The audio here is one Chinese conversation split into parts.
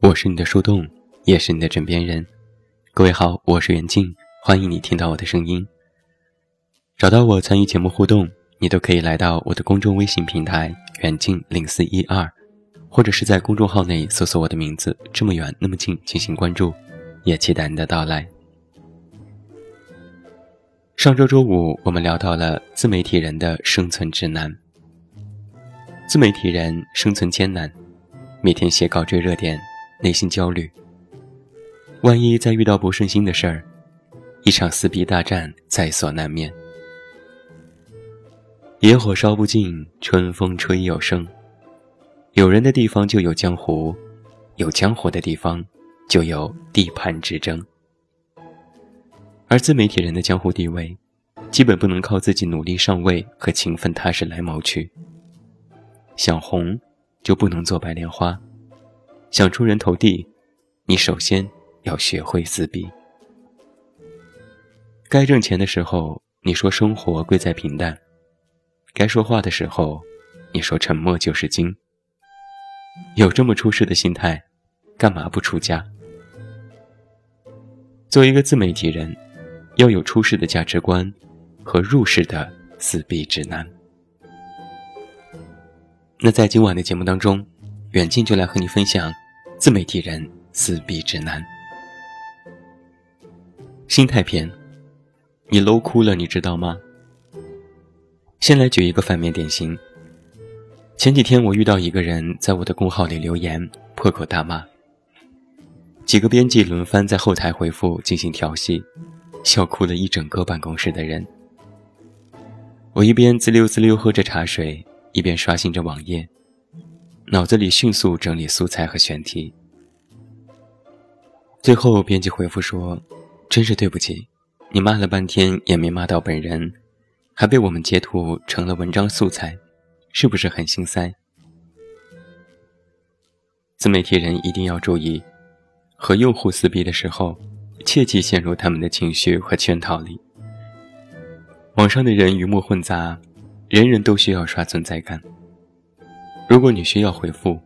我是你的树洞，也是你的枕边人。各位好，我是袁静，欢迎你听到我的声音。找到我参与节目互动，你都可以来到我的公众微信平台“远近零四一二”，或者是在公众号内搜索我的名字“这么远那么近”进行关注，也期待你的到来。上周周五，我们聊到了自媒体人的生存指南。自媒体人生存艰难，每天写稿追热点。内心焦虑，万一再遇到不顺心的事儿，一场撕逼大战在所难免。野火烧不尽，春风吹又生。有人的地方就有江湖，有江湖的地方就有地盘之争。而自媒体人的江湖地位，基本不能靠自己努力上位和勤奋踏实来谋取。想红，就不能做白莲花。想出人头地，你首先要学会自闭。该挣钱的时候，你说生活贵在平淡；该说话的时候，你说沉默就是金。有这么出世的心态，干嘛不出家？做一个自媒体人，要有出世的价值观和入世的撕逼指南。那在今晚的节目当中。远近就来和你分享自媒体人撕逼指南。心态篇，你 low 哭了，你知道吗？先来举一个反面典型。前几天我遇到一个人在我的公号里留言，破口大骂。几个编辑轮番在后台回复进行调戏，笑哭了一整个办公室的人。我一边滋溜滋溜喝着茶水，一边刷新着网页。脑子里迅速整理素材和选题，最后编辑回复说：“真是对不起，你骂了半天也没骂到本人，还被我们截图成了文章素材，是不是很心塞？”自媒体人一定要注意，和用户撕逼的时候，切忌陷入他们的情绪和圈套里。网上的人鱼目混杂，人人都需要刷存在感。如果你需要回复，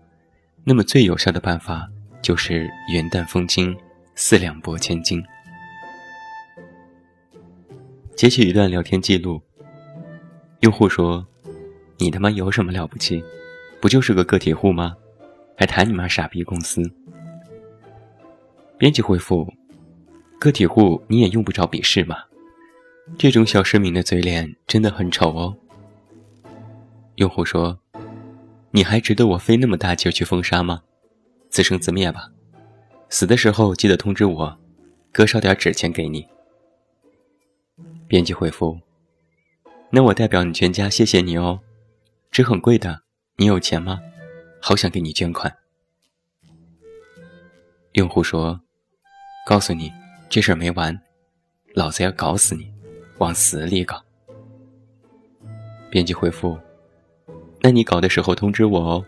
那么最有效的办法就是云淡风轻，四两拨千斤。截取一段聊天记录，用户说：“你他妈有什么了不起？不就是个个体户吗？还谈你妈傻逼公司？”编辑回复：“个体户你也用不着鄙视嘛，这种小市民的嘴脸真的很丑哦。”用户说。你还值得我费那么大劲去封杀吗？自生自灭吧！死的时候记得通知我，哥烧点纸钱给你。编辑回复：那我代表你全家谢谢你哦，纸很贵的，你有钱吗？好想给你捐款。用户说：告诉你，这事儿没完，老子要搞死你，往死里搞。编辑回复。那你搞的时候通知我哦，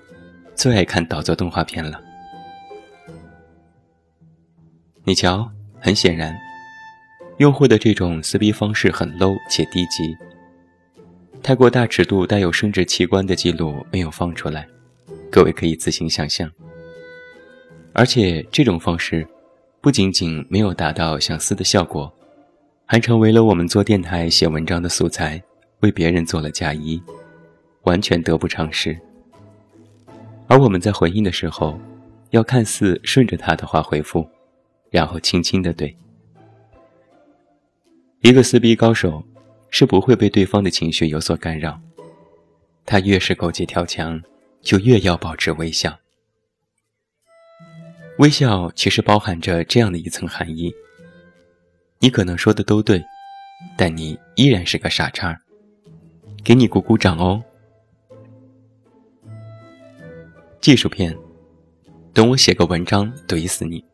最爱看导作动画片了。你瞧，很显然，用户的这种撕逼方式很 low 且低级，太过大尺度、带有生殖器官的记录没有放出来，各位可以自行想象。而且这种方式，不仅仅没有达到想撕的效果，还成为了我们做电台写文章的素材，为别人做了嫁衣。完全得不偿失。而我们在回应的时候，要看似顺着他的话回复，然后轻轻的对。一个撕逼高手是不会被对方的情绪有所干扰，他越是狗急跳墙，就越要保持微笑。微笑其实包含着这样的一层含义：你可能说的都对，但你依然是个傻叉，给你鼓鼓掌哦。技术片，等我写个文章怼死你。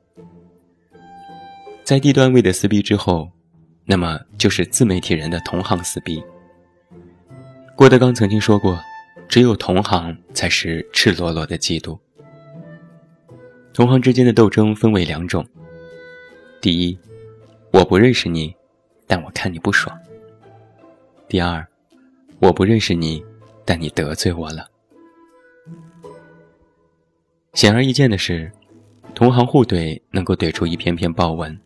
在低段位的撕逼之后，那么就是自媒体人的同行撕逼。郭德纲曾经说过，只有同行才是赤裸裸的嫉妒。同行之间的斗争分为两种：第一，我不认识你，但我看你不爽。第二，我不认识你，但你得罪我了。显而易见的是，同行互怼能够怼出一篇篇爆文，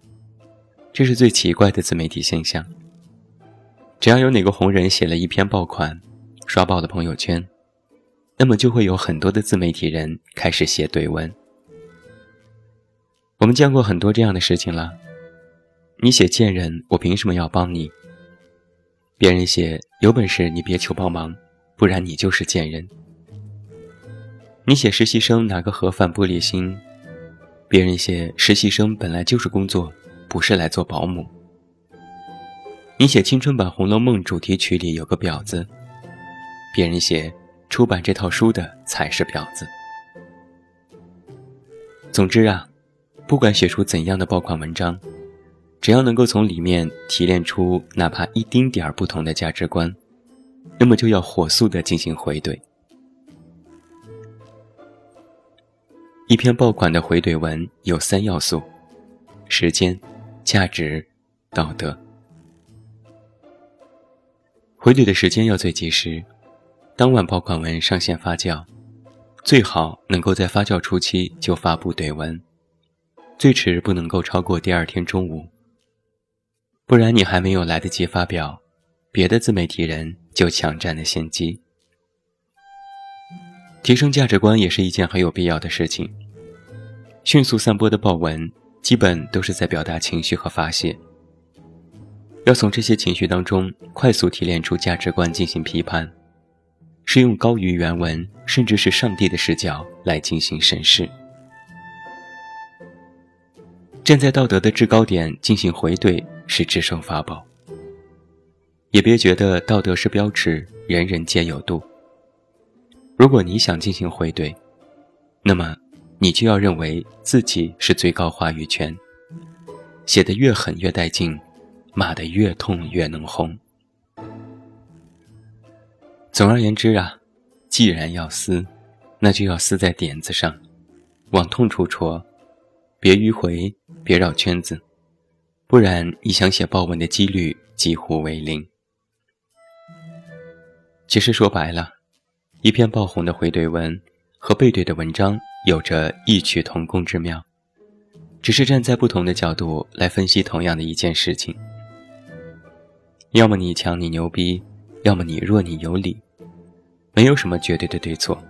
这是最奇怪的自媒体现象。只要有哪个红人写了一篇爆款，刷爆了朋友圈，那么就会有很多的自媒体人开始写怼文。我们见过很多这样的事情了。你写贱人，我凭什么要帮你？别人写有本事你别求帮忙，不然你就是贱人。你写实习生拿个盒饭玻璃心，别人写实习生本来就是工作，不是来做保姆。你写青春版《红楼梦》主题曲里有个婊子，别人写出版这套书的才是婊子。总之啊，不管写出怎样的爆款文章。只要能够从里面提炼出哪怕一丁点儿不同的价值观，那么就要火速的进行回怼。一篇爆款的回怼文有三要素：时间、价值、道德。回怼的时间要最及时，当晚爆款文上线发酵，最好能够在发酵初期就发布怼文，最迟不能够超过第二天中午。不然你还没有来得及发表，别的自媒体人就抢占了先机。提升价值观也是一件很有必要的事情。迅速散播的报文，基本都是在表达情绪和发泄。要从这些情绪当中快速提炼出价值观进行批判，是用高于原文甚至是上帝的视角来进行审视。站在道德的制高点进行回怼。是制胜法宝。也别觉得道德是标尺，人人皆有度。如果你想进行回怼，那么你就要认为自己是最高话语权，写得越狠越带劲，骂得越痛越能轰。总而言之啊，既然要撕，那就要撕在点子上，往痛处戳，别迂回，别绕圈子。不然，你想写爆文的几率几乎为零。其实说白了，一篇爆红的回怼文和背怼的文章有着异曲同工之妙，只是站在不同的角度来分析同样的一件事情。要么你强你牛逼，要么你弱你有理，没有什么绝对的对错。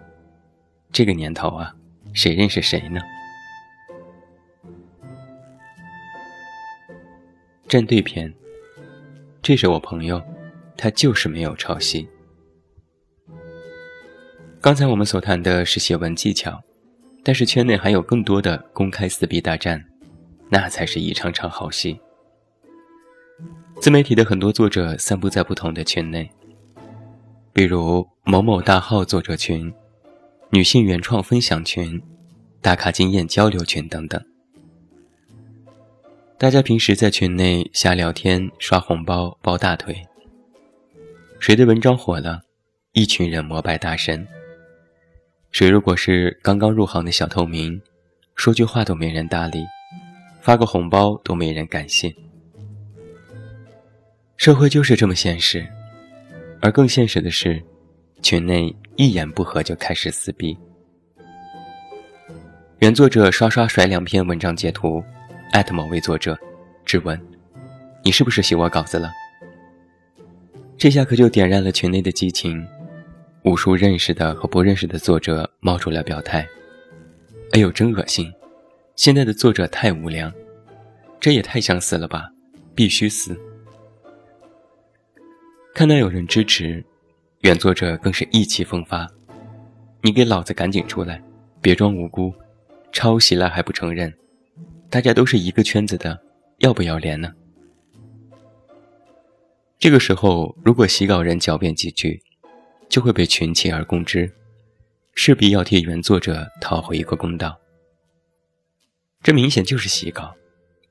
这个年头啊，谁认识谁呢？战队篇，这是我朋友，他就是没有抄袭。刚才我们所谈的是写文技巧，但是圈内还有更多的公开撕逼大战，那才是一场场好戏。自媒体的很多作者散布在不同的群内，比如某某大号作者群、女性原创分享群、打卡经验交流群等等。大家平时在群内瞎聊天、刷红包、抱大腿，谁的文章火了，一群人膜拜大神；谁如果是刚刚入行的小透明，说句话都没人搭理，发个红包都没人感谢。社会就是这么现实，而更现实的是，群内一言不合就开始撕逼。原作者刷刷甩两篇文章截图。艾特某位作者，质问：“你是不是写我稿子了？”这下可就点燃了群内的激情，无数认识的和不认识的作者冒出来表态：“哎呦，真恶心！现在的作者太无良，这也太想死了吧！必须死！”看到有人支持，原作者更是意气风发：“你给老子赶紧出来，别装无辜，抄袭了还不承认！”大家都是一个圈子的，要不要脸呢？这个时候，如果洗稿人狡辩几句，就会被群起而攻之，势必要替原作者讨回一个公道。这明显就是洗稿，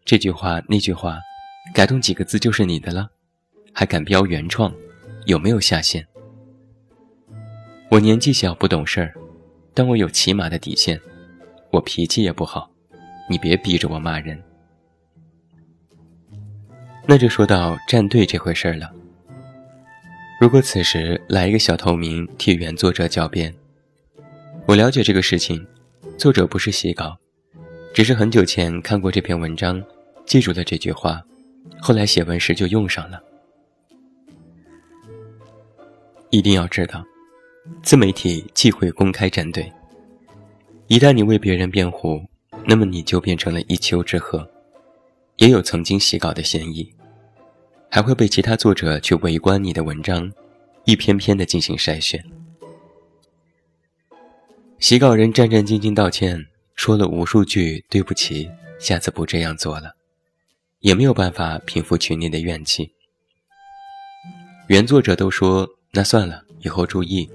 这句话那句话，改动几个字就是你的了，还敢标原创，有没有下限？我年纪小不懂事儿，但我有起码的底线，我脾气也不好。你别逼着我骂人。那就说到站队这回事儿了。如果此时来一个小透明替原作者狡辩，我了解这个事情，作者不是写稿，只是很久前看过这篇文章，记住了这句话，后来写文时就用上了。一定要知道，自媒体忌讳公开站队，一旦你为别人辩护，那么你就变成了一丘之貉，也有曾经洗稿的嫌疑。还会被其他作者去围观你的文章，一篇篇的进行筛选。洗稿人战战兢兢道歉，说了无数句对不起，下次不这样做了，也没有办法平复群内的怨气。原作者都说那算了，以后注意，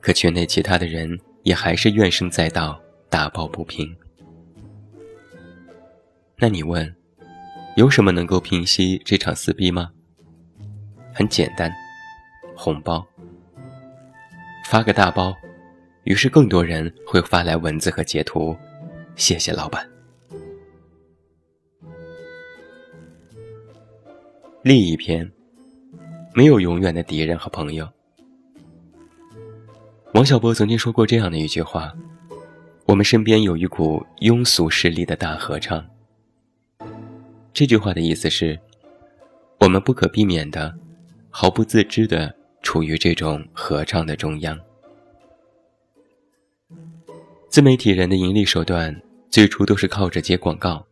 可群内其他的人也还是怨声载道，打抱不平。那你问？有什么能够平息这场撕逼吗？很简单，红包。发个大包，于是更多人会发来文字和截图，谢谢老板。另一篇，没有永远的敌人和朋友。王小波曾经说过这样的一句话：我们身边有一股庸俗势力的大合唱。这句话的意思是，我们不可避免的、毫不自知的处于这种合唱的中央。自媒体人的盈利手段最初都是靠着接广告。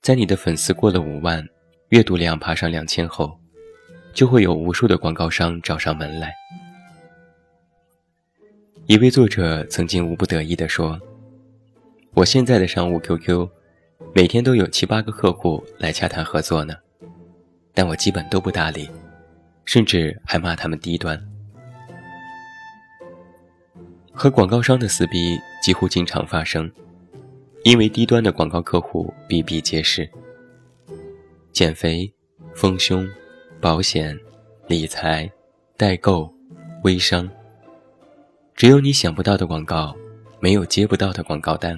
在你的粉丝过了五万，阅读量爬上两千后，就会有无数的广告商找上门来。一位作者曾经无不得意地说：“我现在的商务 QQ。”每天都有七八个客户来洽谈合作呢，但我基本都不搭理，甚至还骂他们低端。和广告商的撕逼几乎经常发生，因为低端的广告客户比比皆是。减肥、丰胸、保险、理财、代购、微商，只有你想不到的广告，没有接不到的广告单。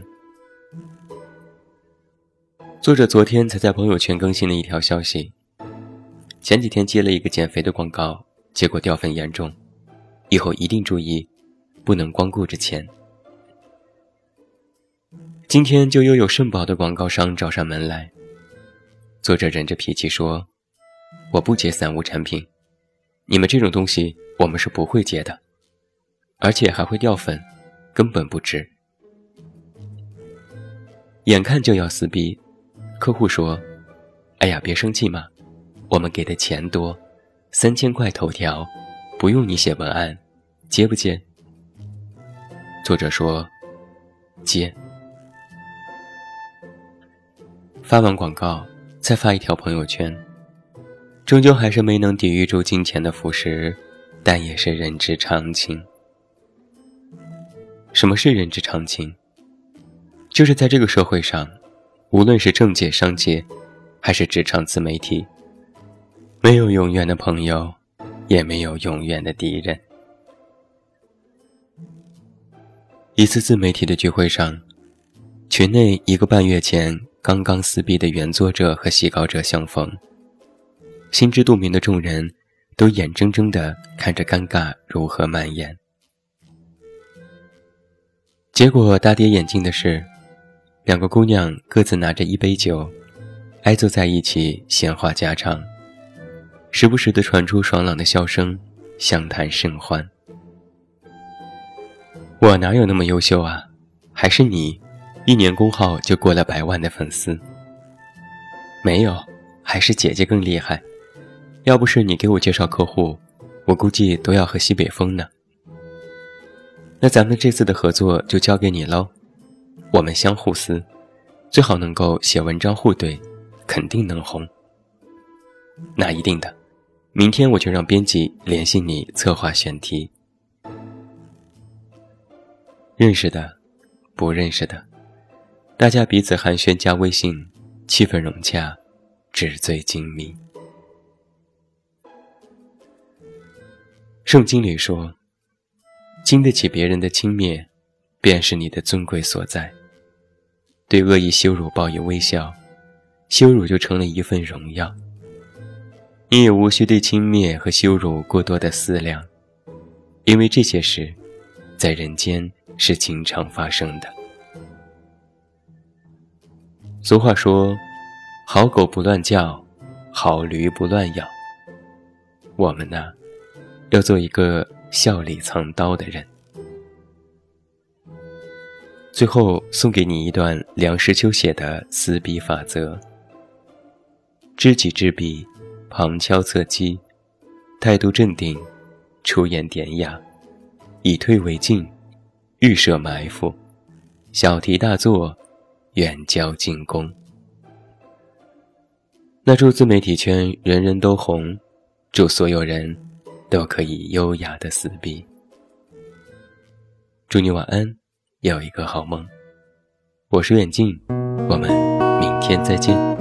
作者昨天才在朋友圈更新了一条消息。前几天接了一个减肥的广告，结果掉粉严重，以后一定注意，不能光顾着钱。今天就又有肾宝的广告商找上门来。作者忍着脾气说：“我不接散物产品，你们这种东西我们是不会接的，而且还会掉粉，根本不值。”眼看就要撕逼。客户说：“哎呀，别生气嘛，我们给的钱多，三千块头条，不用你写文案，接不接？”作者说：“接。”发完广告，再发一条朋友圈，终究还是没能抵御住金钱的腐蚀，但也是人之常情。什么是人之常情？就是在这个社会上。无论是政界、商界，还是职场自媒体，没有永远的朋友，也没有永远的敌人。一次自媒体的聚会上，群内一个半月前刚刚撕逼的原作者和洗稿者相逢，心知肚明的众人都眼睁睁地看着尴尬如何蔓延。结果大跌眼镜的是。两个姑娘各自拿着一杯酒，挨坐在一起闲话家常，时不时的传出爽朗的笑声，相谈甚欢。我哪有那么优秀啊？还是你，一年工号就过了百万的粉丝。没有，还是姐姐更厉害。要不是你给我介绍客户，我估计都要喝西北风呢。那咱们这次的合作就交给你喽。我们相互撕，最好能够写文章互怼，肯定能红。那一定的，明天我就让编辑联系你策划选题。认识的，不认识的，大家彼此寒暄加微信，气氛融洽，纸醉金迷。圣经里说：“经得起别人的轻蔑，便是你的尊贵所在。”对恶意羞辱报以微笑，羞辱就成了一份荣耀。你也无需对轻蔑和羞辱过多的思量，因为这些事，在人间是经常发生的。俗话说：“好狗不乱叫，好驴不乱咬。”我们呢，要做一个笑里藏刀的人。最后送给你一段梁实秋写的撕笔法则：知己知彼。旁敲侧击，态度镇定，出言典雅，以退为进，预设埋伏，小题大做，远交近攻。那祝自媒体圈人人都红，祝所有人都可以优雅的撕逼。祝你晚安，有一个好梦。我是远近，我们明天再见。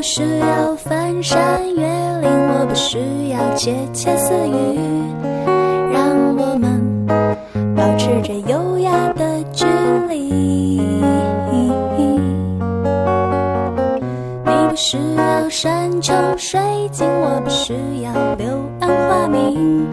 不需要翻山越岭，我不需要窃窃私语，让我们保持着优雅的距离。你不需要山穷水尽，我不需要柳暗花明，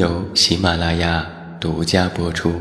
由喜马拉雅独家播出。